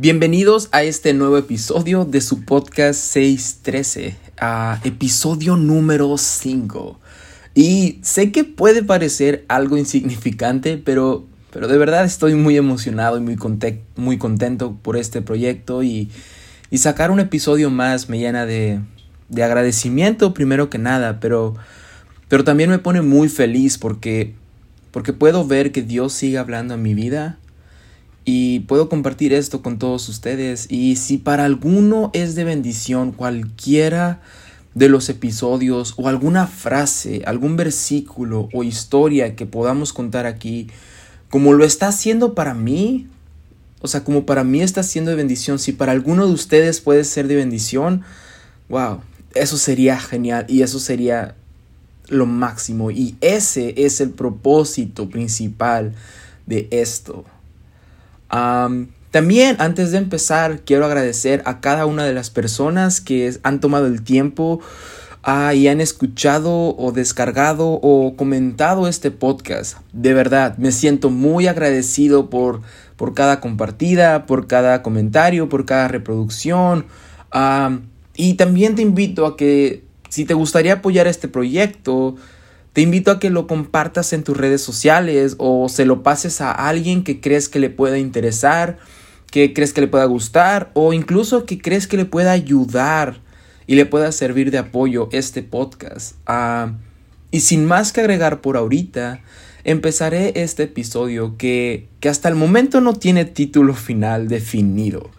Bienvenidos a este nuevo episodio de su podcast 613, a episodio número 5. Y sé que puede parecer algo insignificante, pero, pero de verdad estoy muy emocionado y muy, muy contento por este proyecto y, y, sacar un episodio más me llena de, de agradecimiento primero que nada, pero, pero también me pone muy feliz porque, porque puedo ver que Dios sigue hablando en mi vida y puedo compartir esto con todos ustedes. Y si para alguno es de bendición cualquiera de los episodios o alguna frase, algún versículo o historia que podamos contar aquí, como lo está haciendo para mí, o sea, como para mí está siendo de bendición, si para alguno de ustedes puede ser de bendición, wow, eso sería genial y eso sería lo máximo. Y ese es el propósito principal de esto también antes de empezar quiero agradecer a cada una de las personas que han tomado el tiempo ah, y han escuchado o descargado o comentado este podcast. De verdad, me siento muy agradecido por, por cada compartida, por cada comentario, por cada reproducción. y también te invito a que si te gustaría apoyar este proyecto, te invito a que lo compartas en tus redes sociales o se lo pases a alguien que crees que le pueda interesar, que crees que le pueda gustar o incluso que crees que le pueda ayudar y le pueda servir de apoyo este podcast. Ah, y sin más que agregar por ahorita, empezaré este episodio que, que hasta el momento no tiene título final definido.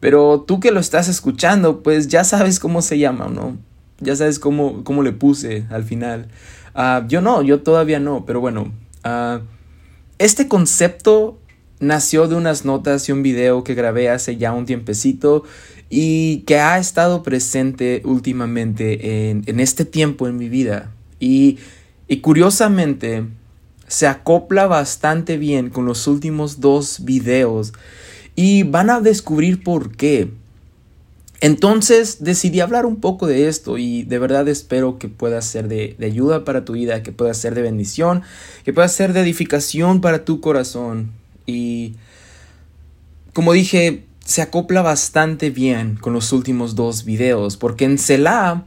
Pero tú que lo estás escuchando, pues ya sabes cómo se llama, ¿no? Ya sabes cómo, cómo le puse al final. Ah, yo no, yo todavía no, pero bueno. Uh, este concepto nació de unas notas y un video que grabé hace ya un tiempecito y que ha estado presente últimamente en, en este tiempo en mi vida. Y curiosamente se acopla bastante bien con los últimos dos videos y van a descubrir por qué. Entonces decidí hablar un poco de esto y de verdad espero que pueda ser de, ayuda para tu vida, que pueda ser de bendición, que pueda ser de edificación para tu corazón. Y como dije, se acopla bastante bien con los últimos dos videos, porque en Selah,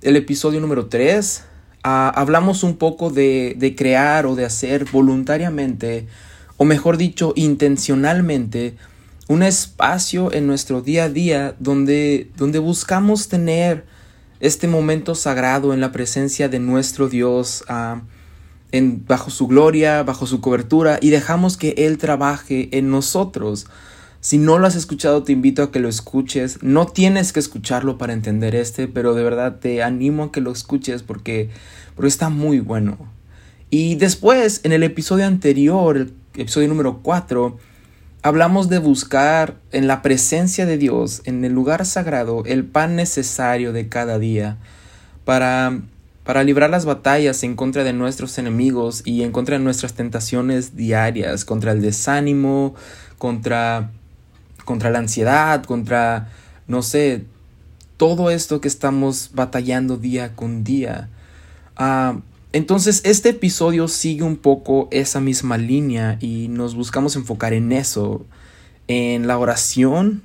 el episodio número 3, ah, hablamos un poco de, de crear o de hacer voluntariamente, o mejor dicho, intencionalmente, un espacio en nuestro día a día donde, donde buscamos tener este momento sagrado en la presencia de nuestro Dios, ah, en, bajo su gloria, bajo su cobertura, y dejamos que Él trabaje en nosotros. Si no lo has escuchado, te invito a que lo escuches. No tienes que escucharlo para entender este, pero de verdad te animo a que lo escuches porque, porque está muy bueno. Y después, en el episodio anterior, el episodio número 4, Hablamos de buscar en la presencia de Dios, en el lugar sagrado, el pan necesario de cada día para, para librar las batallas en contra de nuestros enemigos y en contra de nuestras tentaciones diarias, contra el desánimo, contra, contra la ansiedad, contra, no sé, todo esto que estamos batallando día con día. Ah, entonces este episodio sigue un poco esa misma línea y nos buscamos enfocar en eso, en la oración,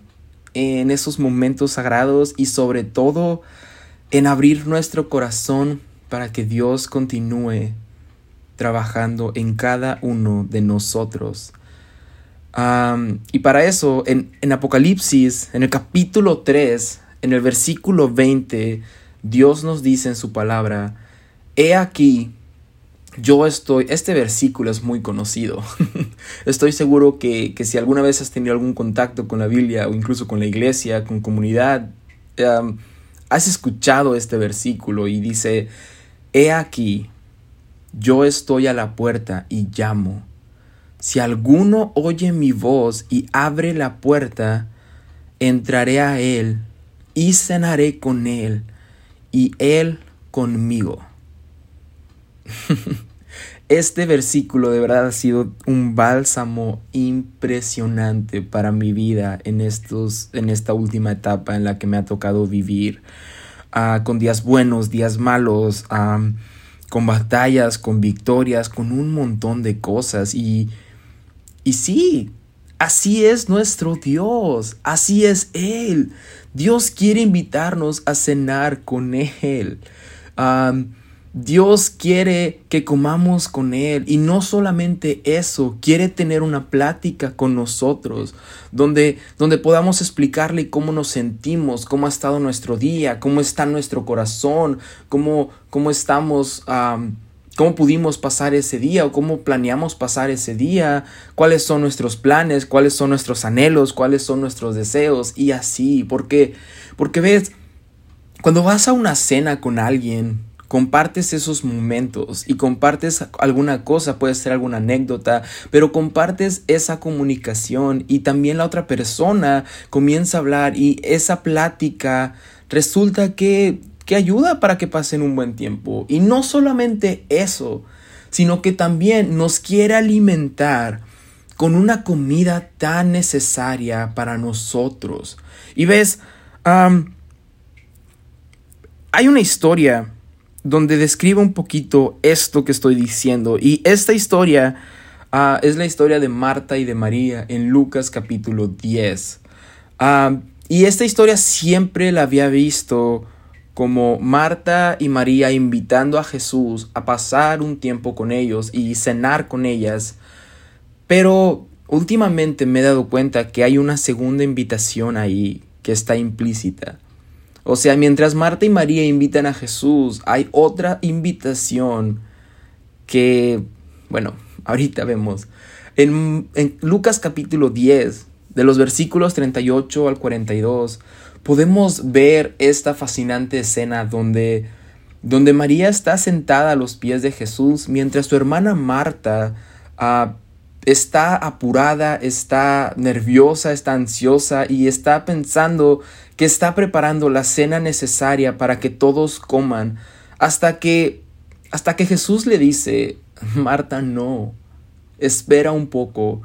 en esos momentos sagrados y sobre todo en abrir nuestro corazón para que Dios continúe trabajando en cada uno de nosotros. y para eso, en, en Apocalipsis, en el capítulo 3, en el versículo 20, Dios nos dice en su palabra, He aquí, yo estoy, este versículo es muy conocido. estoy seguro que, que, si alguna vez has tenido algún contacto con la Biblia o incluso con la iglesia, con comunidad, has escuchado este versículo y dice, He aquí, yo estoy a la puerta y llamo. Si alguno oye mi voz y abre la puerta, entraré a él y cenaré con él y él conmigo. Este versículo de verdad ha sido un bálsamo impresionante para mi vida en, estos, en esta última etapa en la que me ha tocado vivir, ah, con días buenos, días malos, con batallas, con victorias, con un montón de cosas. Y, y sí, Así es nuestro Dios, así es Él. Dios quiere invitarnos a cenar con Él. Dios quiere que comamos con Él. Y no solamente eso, quiere tener una plática con nosotros donde, donde podamos explicarle cómo nos sentimos, cómo ha estado nuestro día, cómo está nuestro corazón, cómo, cómo estamos, cómo pudimos pasar ese día o cómo planeamos pasar ese día, cuáles son nuestros planes, cuáles son nuestros anhelos, cuáles son nuestros deseos y así, porque, porque ves, cuando vas a una cena con alguien, compartes esos momentos y compartes alguna cosa, puede ser alguna anécdota, pero compartes esa comunicación y también la otra persona comienza a hablar y esa plática resulta que, que ayuda para que pasen un buen tiempo. Y no solamente eso, sino que también nos quiere alimentar con una comida tan necesaria para nosotros. Y ves, hay una historia donde describe un poquito esto que estoy diciendo. Y esta historia ah, es la historia de Marta y de María en Lucas capítulo 10. Ah, y esta historia siempre la había visto como Marta y María invitando a Jesús a pasar un tiempo con ellos y cenar con ellas. Pero últimamente me he dado cuenta que hay una segunda invitación ahí que está implícita. O sea, mientras Marta y María invitan a Jesús, hay otra invitación que, bueno, ahorita vemos. En, Lucas capítulo 10, de los versículos 38 al 42, podemos ver esta fascinante escena donde, donde María está sentada a los pies de Jesús mientras su hermana Marta ah, está apurada, está nerviosa, está ansiosa y está pensando que está preparando la cena necesaria para que todos coman, hasta que hasta que Jesús le dice, Marta, no, espera un poco,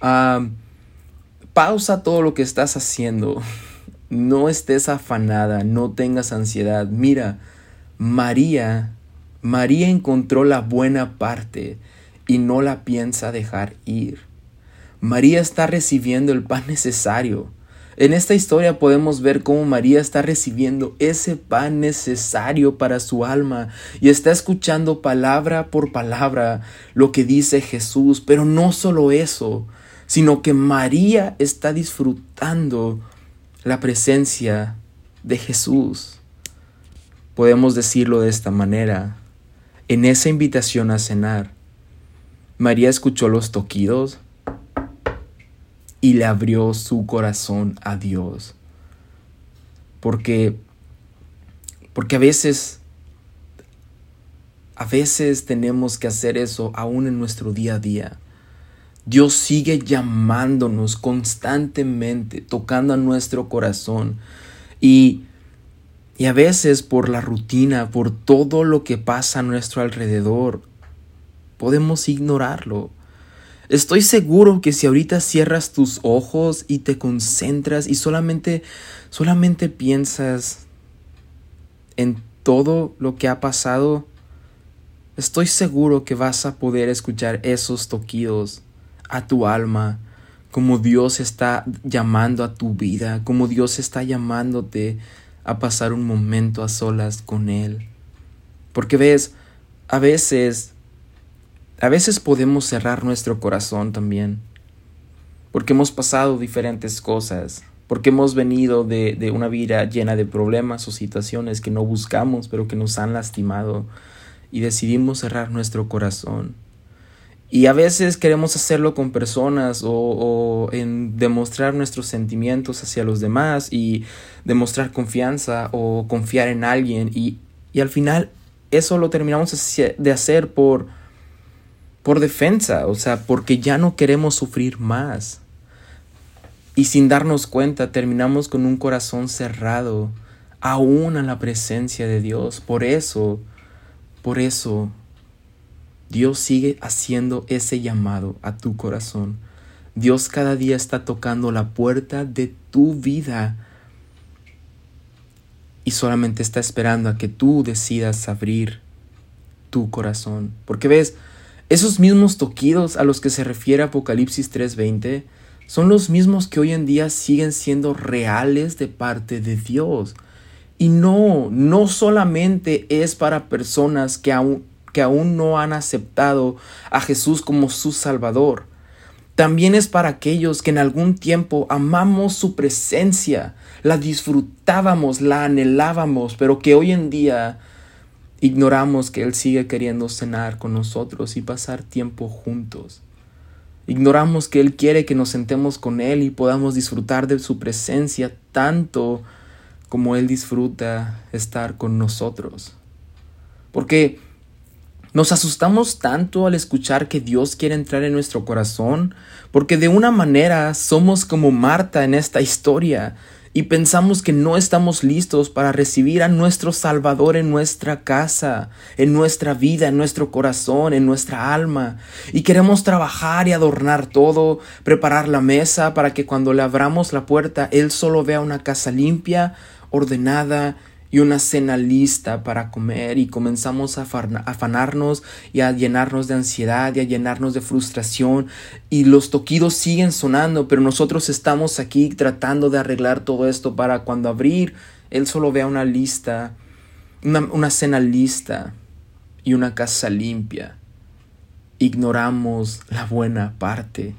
ah, pausa todo lo que estás haciendo, no estés afanada, no tengas ansiedad, mira, María, María encontró la buena parte y no la piensa dejar ir. María está recibiendo el pan necesario. En esta historia podemos ver cómo María está recibiendo ese pan necesario para su alma y está escuchando palabra por palabra lo que dice Jesús. Pero no solo eso, sino que María está disfrutando la presencia de Jesús. Podemos decirlo de esta manera. En esa invitación a cenar, María escuchó los toquidos y le abrió su corazón a Dios. Porque porque a veces a veces tenemos que hacer eso aún en nuestro día a día. Dios sigue llamándonos constantemente, tocando a nuestro corazón. Y, y a veces por la rutina, por todo lo que pasa a nuestro alrededor, podemos ignorarlo. Estoy seguro que si ahorita cierras tus ojos y te concentras y solamente solamente piensas en todo lo que ha pasado, estoy seguro que vas a poder escuchar esos toquidos a tu alma, como Dios está llamando a tu vida, como Dios está llamándote a pasar un momento a solas con Él. Porque ves, a veces a veces podemos cerrar nuestro corazón también, porque hemos pasado diferentes cosas, porque hemos venido de, una vida llena de problemas o situaciones que no buscamos, pero que nos han lastimado, y decidimos cerrar nuestro corazón. Y a veces queremos hacerlo con personas o, en demostrar nuestros sentimientos hacia los demás y demostrar confianza o confiar en alguien. Y, y al final eso lo terminamos de hacer por, por defensa, o sea, porque ya no queremos sufrir más. Y sin darnos cuenta terminamos con un corazón cerrado aún a la presencia de Dios. Por eso, por eso, Dios sigue haciendo ese llamado a tu corazón. Dios cada día está tocando la puerta de tu vida y solamente está esperando a que tú decidas abrir tu corazón. Porque ves, esos mismos toquidos a los que se refiere Apocalipsis 3:20 son los mismos que hoy en día siguen siendo reales de parte de Dios. Y no, no solamente es para personas que aún, que aún no han aceptado a Jesús como su Salvador. También es para aquellos que en algún tiempo amamos su presencia, la disfrutábamos, la anhelábamos, pero que hoy en día ignoramos que Él sigue queriendo cenar con nosotros y pasar tiempo juntos. Ignoramos que Él quiere que nos sentemos con Él y podamos disfrutar de su presencia tanto como Él disfruta estar con nosotros. Porque nos asustamos tanto al escuchar que Dios quiere entrar en nuestro corazón, porque de una manera somos como Marta en esta historia y pensamos que no estamos listos para recibir a nuestro Salvador en nuestra casa, en nuestra vida, en nuestro corazón, en nuestra alma. Y queremos trabajar y adornar todo, preparar la mesa para que cuando le abramos la puerta Él solo vea una casa limpia, ordenada y una cena lista para comer y comenzamos a afanarnos y a llenarnos de ansiedad y a llenarnos de frustración y los toquidos siguen sonando, pero nosotros estamos aquí tratando de arreglar todo esto para cuando abrir, Él solo vea una lista, una, una cena lista y una casa limpia. Ignoramos la buena parte.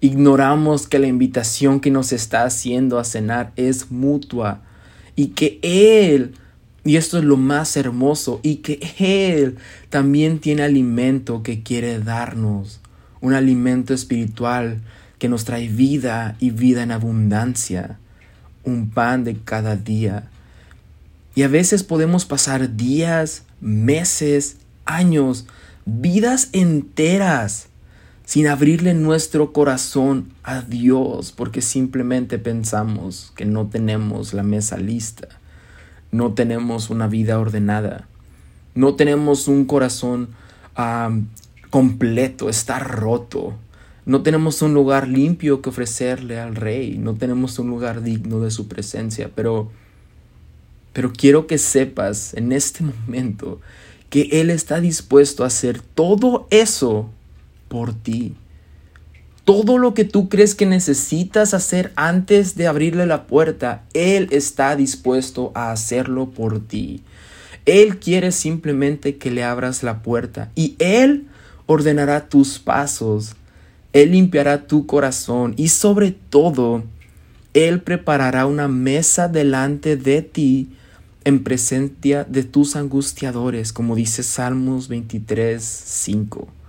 Ignoramos que la invitación que nos está haciendo a cenar es mutua y que Él, y esto es lo más hermoso, y que Él también tiene alimento que quiere darnos, un alimento espiritual que nos trae vida y vida en abundancia, un pan de cada día. Y a veces podemos pasar días, meses, años, vidas enteras sin abrirle nuestro corazón a Dios, porque simplemente pensamos que no tenemos la mesa lista, no tenemos una vida ordenada, no tenemos un corazón completo, está roto. No tenemos un lugar limpio que ofrecerle al rey, no tenemos un lugar digno de su presencia, pero pero quiero que sepas en este momento que Él está dispuesto a hacer todo eso por ti. Todo lo que tú crees que necesitas hacer antes de abrirle la puerta, Él está dispuesto a hacerlo por ti. Él quiere simplemente que le abras la puerta y Él ordenará tus pasos. Él limpiará tu corazón y sobre todo, Él preparará una mesa delante de ti en presencia de tus angustiadores, como dice Salmos 23, 5.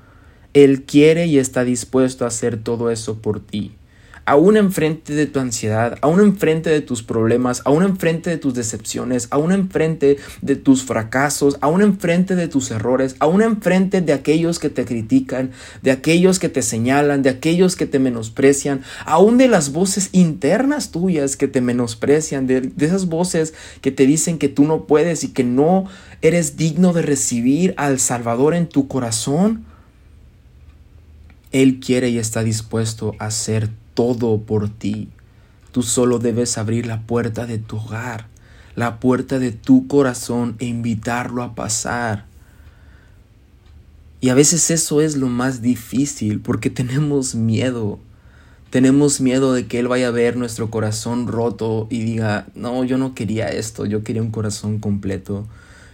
Él quiere y está dispuesto a hacer todo eso por ti. Aún enfrente de tu ansiedad, aún enfrente de tus problemas, aún enfrente de tus decepciones, aún enfrente de tus fracasos, aún enfrente de tus errores, aún enfrente de aquellos que te critican, de aquellos que te señalan, de aquellos que te menosprecian, aún de las voces internas tuyas que te menosprecian, de, de esas voces que te dicen que tú no puedes y que no eres digno de recibir al Salvador en tu corazón. Él quiere y está dispuesto a hacer todo por ti. Tú solo debes abrir la puerta de tu hogar, la puerta de tu corazón e invitarlo a pasar. Y a veces eso es lo más difícil porque tenemos miedo. Tenemos miedo de que Él vaya a ver nuestro corazón roto y diga, no, yo no quería esto, yo quería un corazón completo,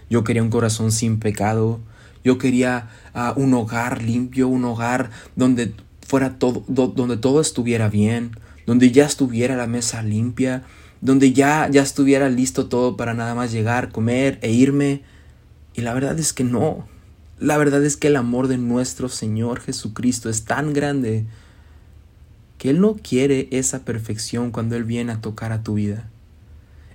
yo quería un corazón sin pecado, yo quería ah, un hogar limpio, un hogar donde fuera todo, donde todo estuviera bien, donde ya estuviera la mesa limpia, donde ya, ya estuviera listo todo para nada más llegar, comer e irme. Y la verdad es que no. La verdad es que el amor de nuestro Señor Jesucristo es tan grande que Él no quiere esa perfección cuando Él viene a tocar a tu vida.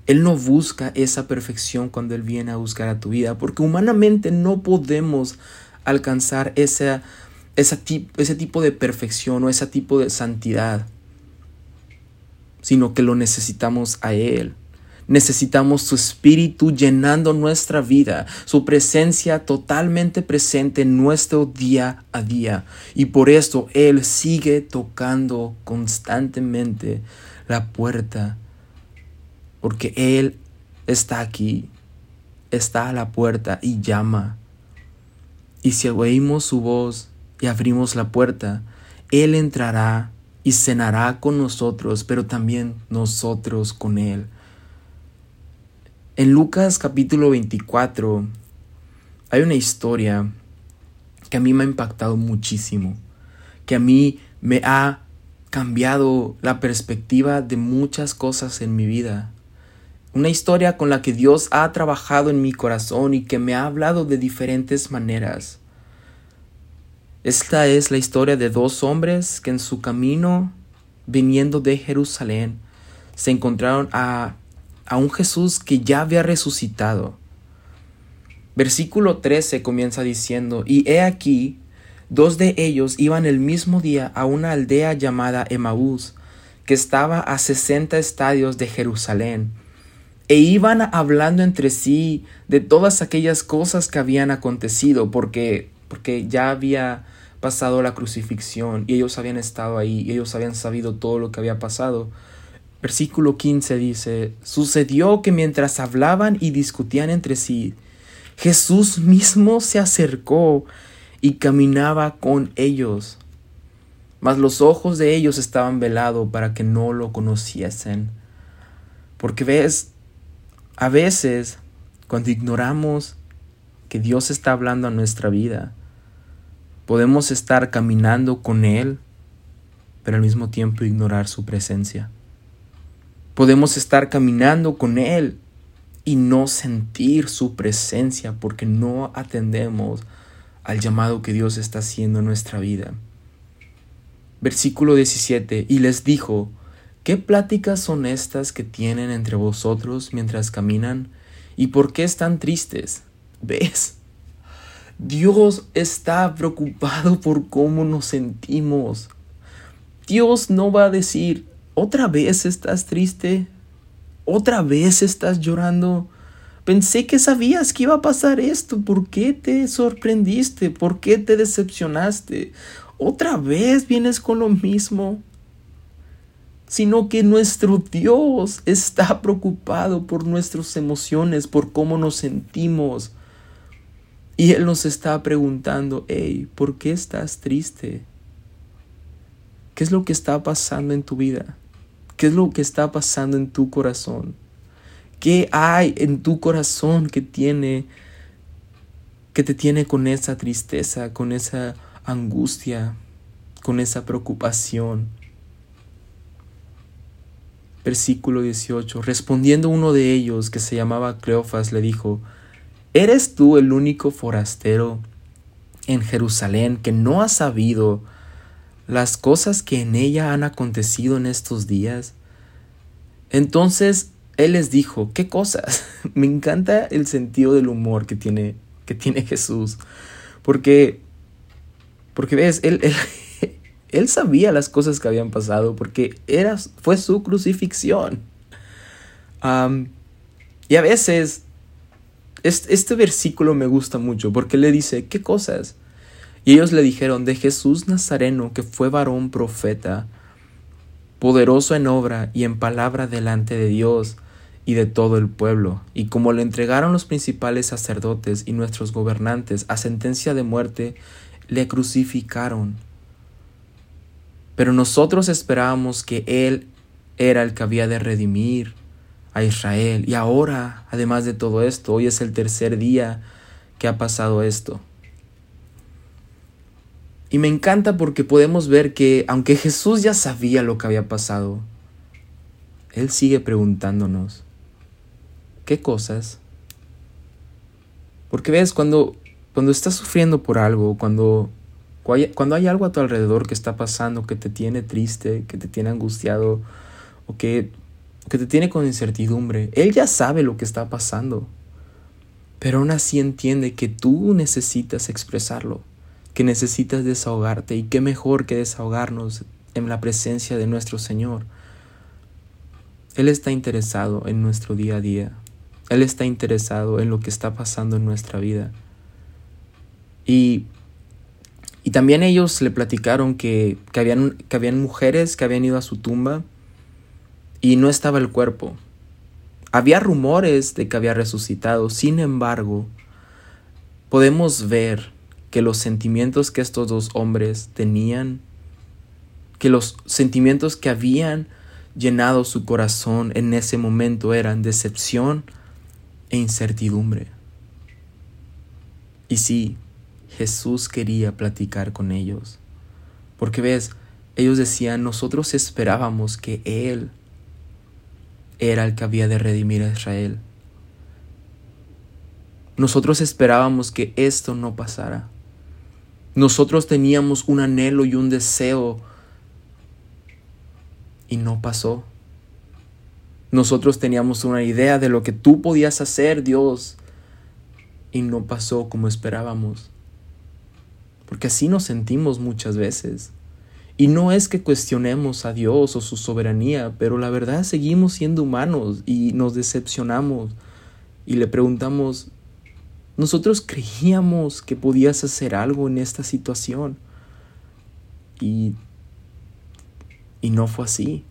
Él no busca esa perfección cuando Él viene a buscar a tu vida, porque humanamente no podemos alcanzar ese, tipo de perfección o ese tipo de santidad, sino que lo necesitamos a Él. Necesitamos su espíritu llenando nuestra vida, su presencia totalmente presente en nuestro día a día. Y por esto Él sigue tocando constantemente la puerta porque Él está aquí, está a la puerta y llama. Y si oímos su voz y abrimos la puerta, Él entrará y cenará con nosotros, pero también nosotros con Él. En Lucas capítulo 24 hay una historia que a mí me ha impactado muchísimo, que a mí me ha cambiado la perspectiva de muchas cosas en mi vida. Una historia con la que Dios ha trabajado en mi corazón y que me ha hablado de diferentes maneras. Esta es la historia de dos hombres que en su camino, viniendo de Jerusalén, se encontraron a, a un Jesús que ya había resucitado. Versículo 13 comienza diciendo, y he aquí, dos de ellos iban el mismo día a una aldea llamada Emaús, que estaba a sesenta estadios de Jerusalén, e iban hablando entre sí de todas aquellas cosas que habían acontecido, porque, porque ya había pasado la crucifixión y ellos habían estado ahí, y ellos habían sabido todo lo que había pasado. Versículo 15 dice, sucedió que mientras hablaban y discutían entre sí, Jesús mismo se acercó y caminaba con ellos. Mas los ojos de ellos estaban velados para que no lo conociesen. Porque ves, a veces cuando ignoramos que Dios está hablando a nuestra vida, podemos estar caminando con Él, pero al mismo tiempo ignorar su presencia. Podemos estar caminando con Él y no sentir su presencia porque no atendemos al llamado que Dios está haciendo en nuestra vida. Versículo 17, y les dijo, ¿qué pláticas son estas que tienen entre vosotros mientras caminan? ¿Y por qué están tristes? ¿Ves? Dios está preocupado por cómo nos sentimos. Dios no va a decir, ¿otra vez estás triste? ¿Otra vez estás llorando? Pensé que sabías que iba a pasar esto. ¿Por qué te sorprendiste? ¿Por qué te decepcionaste? ¿Otra vez vienes con lo mismo? Sino que nuestro Dios está preocupado por nuestras emociones, por cómo nos sentimos. Y Él nos está preguntando, hey, ¿por qué estás triste? ¿Qué es lo que está pasando en tu vida? ¿Qué es lo que está pasando en tu corazón? ¿Qué hay en tu corazón que tiene que te tiene con esa tristeza, con esa angustia, con esa preocupación? Versículo 18. Respondiendo uno de ellos, que se llamaba Cleofas, le dijo, ¿Eres tú el único forastero en Jerusalén que no ha sabido las cosas que en ella han acontecido en estos días? Entonces él les dijo, ¿qué cosas? Me encanta el sentido del humor que tiene, que tiene Jesús. Porque, porque ves, él, él, él sabía las cosas que habían pasado porque era, fue su crucifixión. y a veces, este, este versículo me gusta mucho porque le dice, ¿qué cosas? Y ellos le dijeron, de Jesús Nazareno, que fue varón profeta, poderoso en obra y en palabra delante de Dios y de todo el pueblo. Y como le entregaron los principales sacerdotes y nuestros gobernantes a sentencia de muerte, le crucificaron. Pero nosotros esperábamos que Él era el que había de redimir a Israel. Y ahora, además de todo esto, hoy es el tercer día que ha pasado esto. Y me encanta porque podemos ver que aunque Jesús ya sabía lo que había pasado, Él sigue preguntándonos, ¿qué cosas? Porque ves, cuando, cuando estás sufriendo por algo, cuando, cuando hay algo a tu alrededor que está pasando, que te tiene triste, que te tiene angustiado, o que, que te tiene con incertidumbre, Él ya sabe lo que está pasando. Pero aún así entiende que tú necesitas expresarlo que necesitas desahogarte y qué mejor que desahogarnos en la presencia de nuestro Señor. Él está interesado en nuestro día a día. Él está interesado en lo que está pasando en nuestra vida. Y, y también ellos le platicaron que, que, habían, que habían mujeres que habían ido a su tumba y no estaba el cuerpo. Había rumores de que había resucitado, sin embargo, podemos ver que los sentimientos que estos dos hombres tenían, que los sentimientos que habían llenado su corazón en ese momento eran decepción e incertidumbre. Y sí, Jesús quería platicar con ellos. Porque ves, ellos decían, nosotros esperábamos que Él era el que había de redimir a Israel. Nosotros esperábamos que esto no pasara. Nosotros teníamos un anhelo y un deseo y no pasó. Nosotros teníamos una idea de lo que tú podías hacer, Dios, y no pasó como esperábamos. Porque así nos sentimos muchas veces. Y no es que cuestionemos a Dios o su soberanía, pero la verdad seguimos siendo humanos y nos decepcionamos y le preguntamos, nosotros creíamos que podías hacer algo en esta situación y, y no fue así.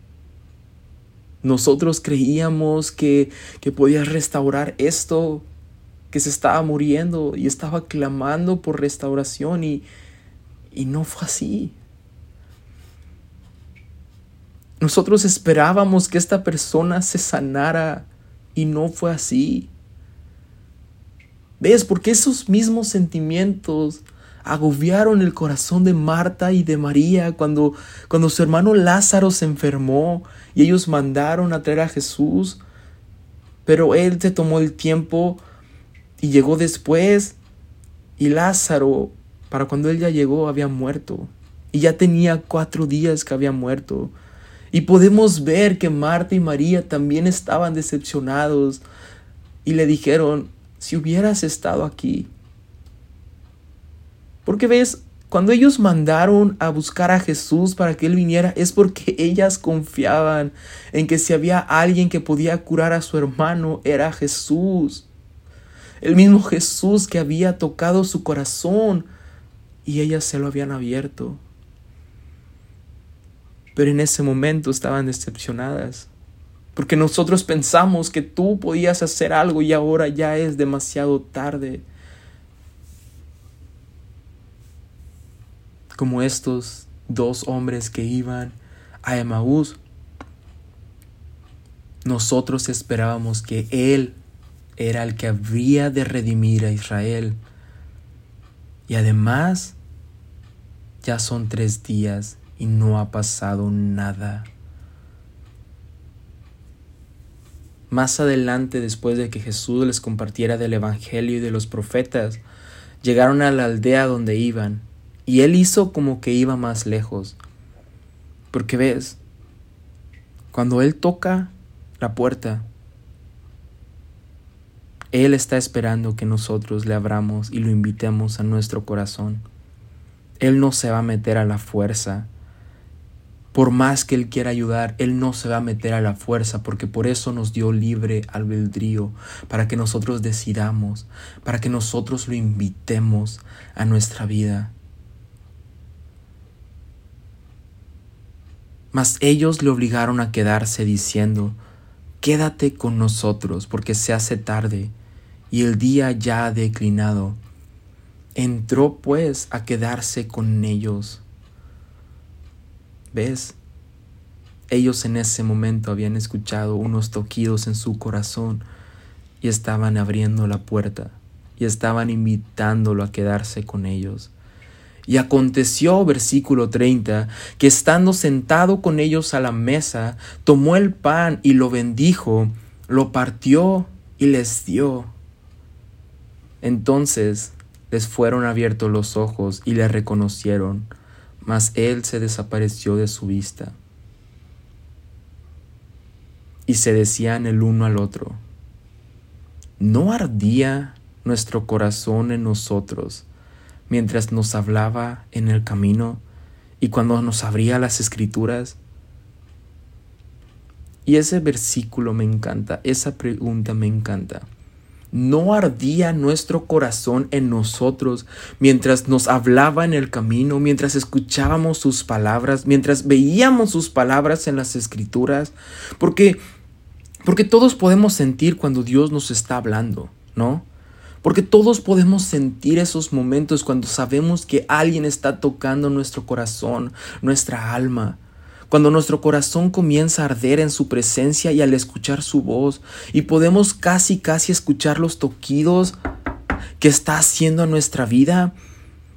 Nosotros creíamos que, que podías restaurar esto, que se estaba muriendo y estaba clamando por restauración y, y no fue así. Nosotros esperábamos que esta persona se sanara y no fue así. ¿Ves? Porque esos mismos sentimientos agobiaron el corazón de Marta y de María cuando, cuando su hermano Lázaro se enfermó y ellos mandaron a traer a Jesús. Pero él se tomó el tiempo y llegó después y Lázaro, para cuando él ya llegó, había muerto. Y ya tenía cuatro días que había muerto. Y podemos ver que Marta y María también estaban decepcionados y le dijeron, si hubieras estado aquí. Porque ves, cuando ellos mandaron a buscar a Jesús para que Él viniera, es porque ellas confiaban en que si había alguien que podía curar a su hermano, era Jesús. El mismo Jesús que había tocado su corazón y ellas se lo habían abierto pero en ese momento estaban decepcionadas. Porque nosotros pensamos que tú podías hacer algo y ahora ya es demasiado tarde. Como estos dos hombres que iban a Emaús. Nosotros esperábamos que Él era el que habría de redimir a Israel. Y además, ya son tres días y no ha pasado nada. Más adelante, después de que Jesús les compartiera del Evangelio y de los profetas, llegaron a la aldea donde iban, y él hizo como que iba más lejos. Porque ves, cuando él toca la puerta, él está esperando que nosotros le abramos y lo invitemos a nuestro corazón. Él no se va a meter a la fuerza por más que Él quiera ayudar, Él no se va a meter a la fuerza, porque por eso nos dio libre albedrío, para que nosotros decidamos, para que nosotros lo invitemos a nuestra vida. Mas ellos le obligaron a quedarse diciendo, Quédate con nosotros, porque se hace tarde, y el día ya declinado. Entró pues a quedarse con ellos. ¿Ves? Ellos en ese momento habían escuchado unos toquidos en su corazón y estaban abriendo la puerta y estaban invitándolo a quedarse con ellos. Y aconteció, versículo 30, que estando sentado con ellos a la mesa, tomó el pan y lo bendijo, lo partió y les dio. Entonces les fueron abiertos los ojos y le reconocieron mas él se desapareció de su vista. Y se decían el uno al otro, ¿no ardía nuestro corazón en nosotros mientras nos hablaba en el camino y cuando nos abría las escrituras? Y ese versículo me encanta, esa pregunta me encanta. ¿No ardía nuestro corazón en nosotros mientras nos hablaba en el camino, mientras escuchábamos sus palabras, mientras veíamos sus palabras en las escrituras? Porque porque todos podemos sentir cuando Dios nos está hablando, ¿no? Porque todos podemos sentir esos momentos cuando sabemos que alguien está tocando nuestro corazón, nuestra alma. Cuando nuestro corazón comienza a arder en su presencia y al escuchar su voz, y podemos casi casi escuchar los toquidos que está haciendo a nuestra vida,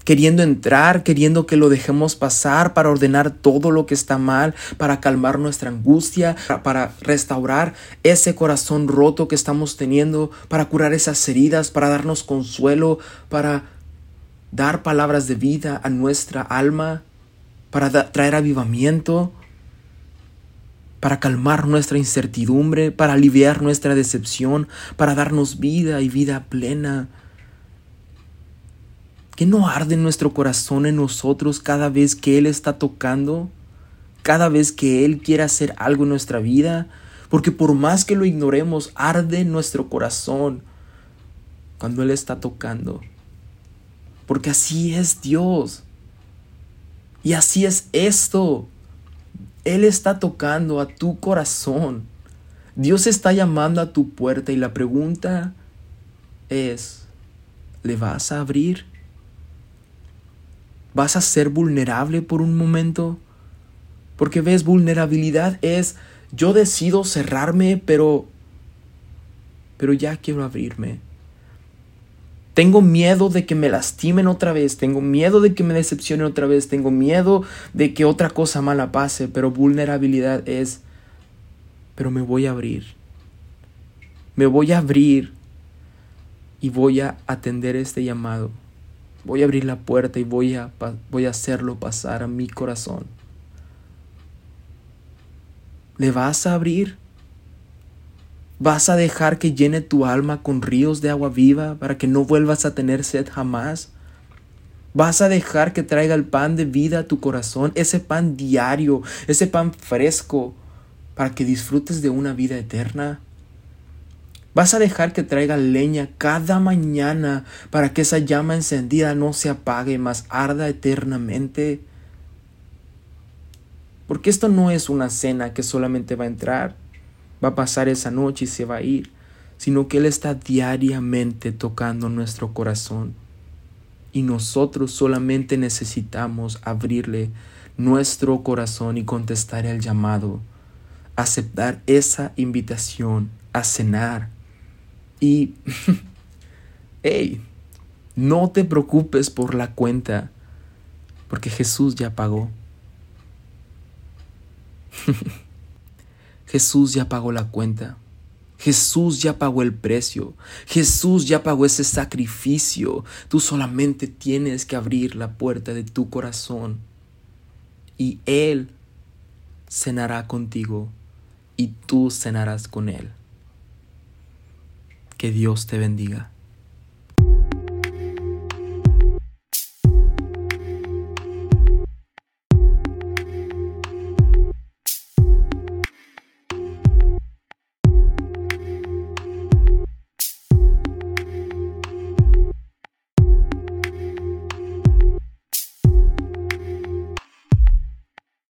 queriendo entrar, queriendo que lo dejemos pasar para ordenar todo lo que está mal, para calmar nuestra angustia, para restaurar ese corazón roto que estamos teniendo, para curar esas heridas, para darnos consuelo, para dar palabras de vida a nuestra alma, para traer avivamiento, para calmar nuestra incertidumbre, para aliviar nuestra decepción, para darnos vida y vida plena. ¿Que no arde nuestro corazón en nosotros cada vez que Él está tocando? Cada vez que Él quiere hacer algo en nuestra vida? Porque por más que lo ignoremos, arde nuestro corazón cuando Él está tocando. Porque así es Dios. Y así es esto. Él está tocando a tu corazón. Dios está llamando a tu puerta y la pregunta es, ¿le vas a abrir? vas a ser vulnerable por un momento. Porque ves, vulnerabilidad es yo decido cerrarme, pero pero ya quiero abrirme. Tengo miedo de que me lastimen otra vez, tengo miedo de que me decepcionen otra vez, tengo miedo de que otra cosa mala pase, pero vulnerabilidad es, pero me voy a abrir. Me voy a abrir y voy a atender este llamado. Voy a abrir la puerta y voy a, voy a hacerlo pasar a mi corazón. ¿Le vas a abrir? ¿Vas a dejar que llene tu alma con ríos de agua viva para que no vuelvas a tener sed jamás? ¿Vas a dejar que traiga el pan de vida a tu corazón, ese pan diario, ese pan fresco, para que disfrutes de una vida eterna? Vas a dejar que traiga leña cada mañana para que esa llama encendida no se apague, más arda eternamente. Porque esto no es una cena que solamente va a entrar, va a pasar esa noche y se va a ir, sino que Él está diariamente tocando nuestro corazón. Y nosotros solamente necesitamos abrirle nuestro corazón y contestar el llamado, aceptar esa invitación a cenar y, hey, no te preocupes por la cuenta, porque Jesús ya pagó. Jesús ya pagó la cuenta. Jesús ya pagó el precio. Jesús ya pagó ese sacrificio. Tú solamente tienes que abrir la puerta de tu corazón y Él cenará contigo y tú cenarás con Él. Que Dios te bendiga.